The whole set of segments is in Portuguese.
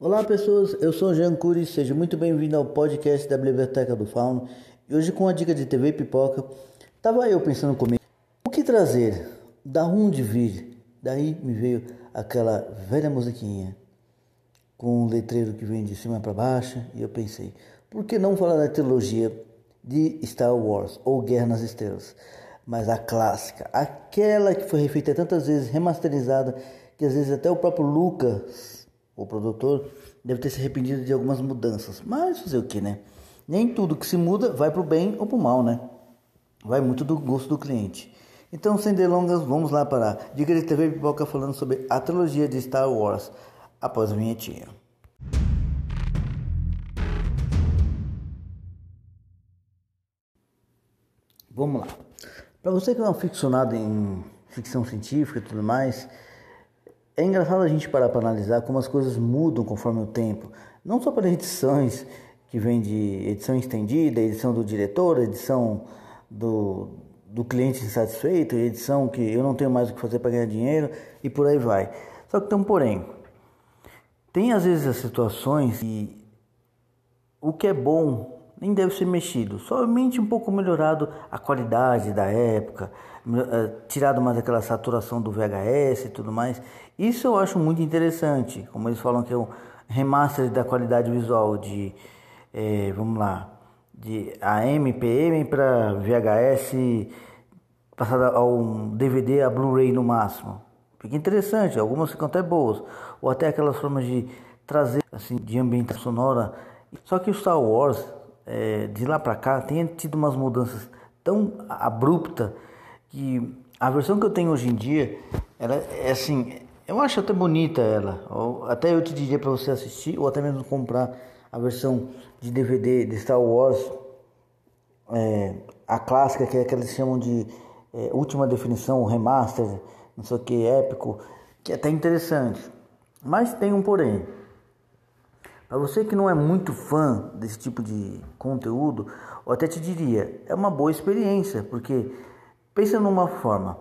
Olá pessoas, eu sou Jean Cury, seja muito bem-vindo ao podcast da Biblioteca do Fauno. E hoje com a dica de TV Pipoca, tava eu pensando comigo, o que trazer? Da onde vir? Daí me veio aquela velha musiquinha com um letreiro que vem de cima para baixo e eu pensei, por que não falar da trilogia de Star Wars ou Guerra nas Estrelas? Mas a clássica, aquela que foi refeita tantas vezes, remasterizada, que às vezes até o próprio Lucas o produtor deve ter se arrependido de algumas mudanças. Mas fazer o que, né? Nem tudo que se muda vai para o bem ou para o mal, né? Vai muito do gosto do cliente. Então, sem delongas, vamos lá para Dica de TV Pipoca falando sobre a trilogia de Star Wars após a vinhetinha. Vamos lá. Para você que é um ficcionado em ficção científica e tudo mais, é engraçado a gente parar para analisar como as coisas mudam conforme o tempo, não só para edições que vem de edição estendida, edição do diretor, edição do, do cliente insatisfeito, edição que eu não tenho mais o que fazer para ganhar dinheiro e por aí vai. Só que tem um porém. Tem às vezes as situações que o que é bom nem deve ser mexido, somente um pouco melhorado a qualidade da época, eh, tirado mais aquela saturação do VHS e tudo mais. Isso eu acho muito interessante, como eles falam que é um remaster da qualidade visual de, é, vamos lá, de AM, PM para VHS, passada ao DVD a Blu-ray no máximo. Fica interessante, algumas ficam até boas, ou até aquelas formas de trazer assim de ambientação sonora. Só que o Star Wars é, de lá para cá tem tido umas mudanças tão abruptas que a versão que eu tenho hoje em dia, ela é assim, eu acho até bonita ela. Até eu te diria para você assistir ou até mesmo comprar a versão de DVD de Star Wars, é, a clássica que é que eles chamam de é, última definição, remaster, não sei o que, épico, que é até interessante. Mas tem um porém. Para você que não é muito fã desse tipo de conteúdo, eu até te diria, é uma boa experiência, porque pensa numa forma.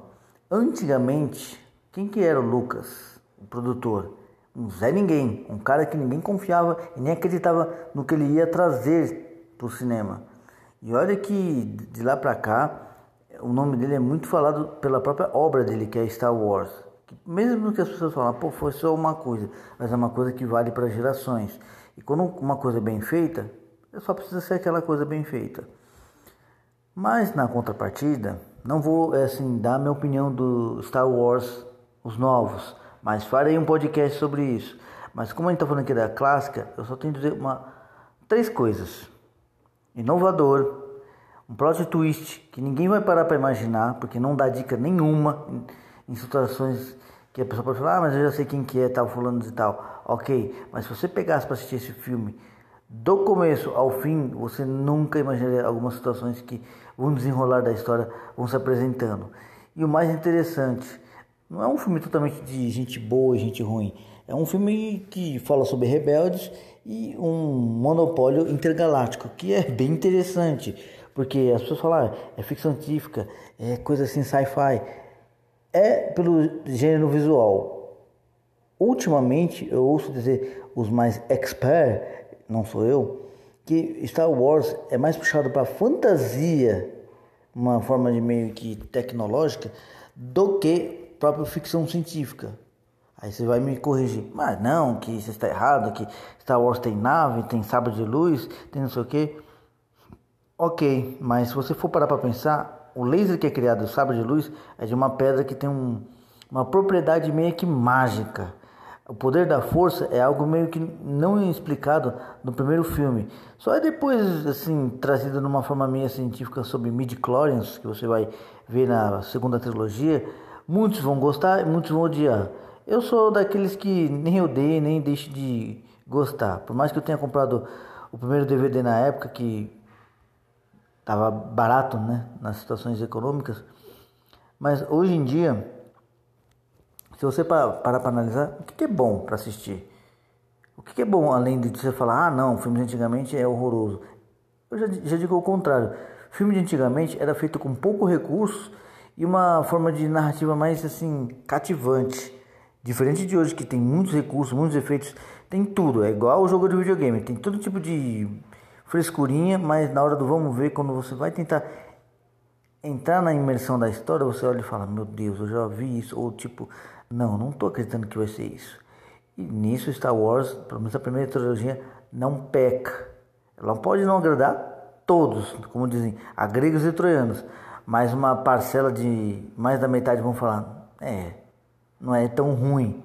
Antigamente, quem que era o Lucas, o produtor? Um Zé Ninguém, um cara que ninguém confiava e nem acreditava no que ele ia trazer para o cinema. E olha que de lá para cá, o nome dele é muito falado pela própria obra dele, que é Star Wars. Mesmo que as pessoas falam, pô, foi só uma coisa, mas é uma coisa que vale para gerações. E quando uma coisa é bem feita, só precisa ser aquela coisa bem feita. Mas na contrapartida, não vou assim dar minha opinião do Star Wars, os novos, mas farei um podcast sobre isso. Mas como a gente está falando aqui da clássica, eu só tenho que dizer uma, três coisas: inovador, um plot twist que ninguém vai parar para imaginar, porque não dá dica nenhuma em, situações que a pessoa pode falar, ah, mas eu já sei quem que é, tal, fulano e tal. Ok, mas se você pegasse para assistir esse filme do começo ao fim, você nunca imaginaria algumas situações que vão desenrolar da história, vão se apresentando. E o mais interessante, não é um filme totalmente de gente boa e gente ruim. É um filme que fala sobre rebeldes e um monopólio intergaláctico, que é bem interessante, porque as pessoas falam, ah, é ficção científica, é coisa assim sci-fi é pelo gênero visual. Ultimamente eu ouço dizer os mais expert, não sou eu, que Star Wars é mais puxado para fantasia, uma forma de meio que tecnológica, do que própria ficção científica. Aí você vai me corrigir, mas não, que isso está errado, que Star Wars tem nave, tem sabre de luz, tem não sei o que. Ok, mas se você for parar para pensar, o laser que é criado, o sabre de luz, é de uma pedra que tem um, uma propriedade meio que mágica. O poder da força é algo meio que não explicado no primeiro filme. Só é depois assim trazido numa forma meio científica sobre midi-chlorians, que você vai ver na segunda trilogia. Muitos vão gostar e muitos vão odiar. Eu sou daqueles que nem odeio nem deixo de gostar. Por mais que eu tenha comprado o primeiro DVD na época, que estava barato né, nas situações econômicas. Mas hoje em dia, se você parar para analisar, o que, é bom para assistir? O que é bom além de você falar, ah não, filme de antigamente é horroroso? Eu já, já digo o contrário. Filme de antigamente era feito com pouco recurso e uma forma de narrativa mais assim cativante, Diferente de hoje que tem muitos recursos, muitos efeitos, tem tudo. É igual o jogo de videogame, tem todo tipo de frescurinha, mas na hora do vamos ver, quando você vai tentar entrar na imersão da história, você olha e fala: Meu Deus, eu já vi isso. Ou tipo, não, não estou acreditando que vai ser isso. E nisso, Star Wars, pelo menos a primeira trilogia, não peca. Ela pode não agradar todos, como dizem, a gregos e troianos, mas uma parcela de mais da metade vão falar: É, não é tão ruim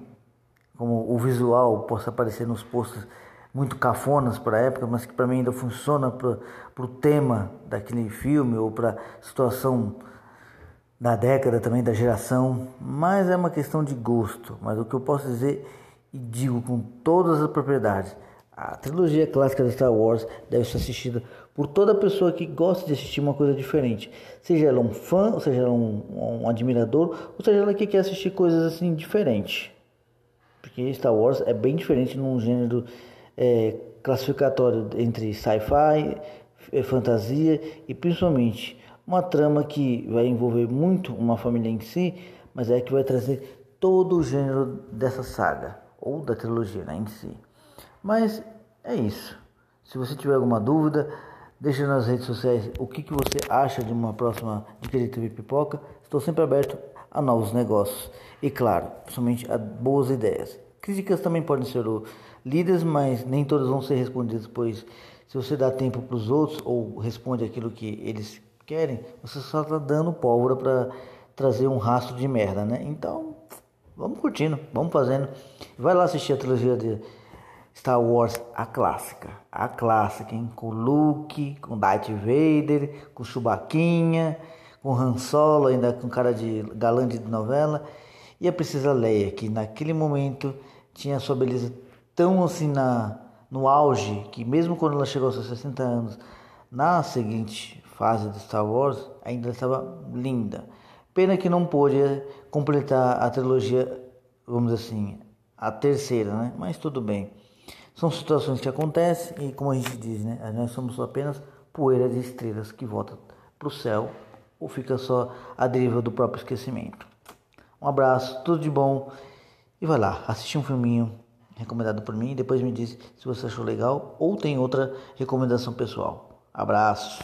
como o visual possa aparecer nos postos muito cafonas para a época, mas que para mim ainda funciona para o tema daquele filme ou para a situação da década também, da geração. Mas é uma questão de gosto. Mas o que eu posso dizer e digo com todas as propriedades, a trilogia clássica de Star Wars deve ser assistida por toda pessoa que gosta de assistir uma coisa diferente. Seja ela um fã, seja ela um, um admirador, ou seja ela que quer assistir coisas assim diferentes. Porque Star Wars é bem diferente num gênero é, classificatório entre sci-fi, é, fantasia e principalmente uma trama que vai envolver muito uma família em si, mas é que vai trazer todo o gênero dessa saga ou da trilogia né, em si. Mas é isso. Se você tiver alguma dúvida, deixe nas redes sociais o que, que você acha de uma próxima Dica TV Pipoca. Estou sempre aberto a novos negócios e, claro, principalmente a boas ideias. Críticas também podem ser lidas, mas nem todas vão ser respondidas, pois se você dá tempo para os outros ou responde aquilo que eles querem, você só está dando pólvora para trazer um rastro de merda, né? Então, vamos curtindo, vamos fazendo. Vai lá assistir a trilogia de Star Wars, a clássica. A clássica, hein? Com Luke, com Darth Vader, com Chewbacquinha, com Han Solo, ainda com cara de galã de novela. E a Princesa Leia, que naquele momento tinha sua beleza tão assim na, no auge que mesmo quando ela chegou aos seus 60 anos, na seguinte fase de Star Wars, ainda estava linda. Pena que não pôde completar a trilogia, vamos dizer assim, a terceira, né? Mas tudo bem. São situações que acontecem e como a gente diz, né? Nós somos apenas poeira de estrelas que volta para o céu ou fica só a deriva do próprio esquecimento. Um abraço, tudo de bom e vai lá, assistir um filminho recomendado por mim e depois me diz se você achou legal ou tem outra recomendação pessoal. Abraço.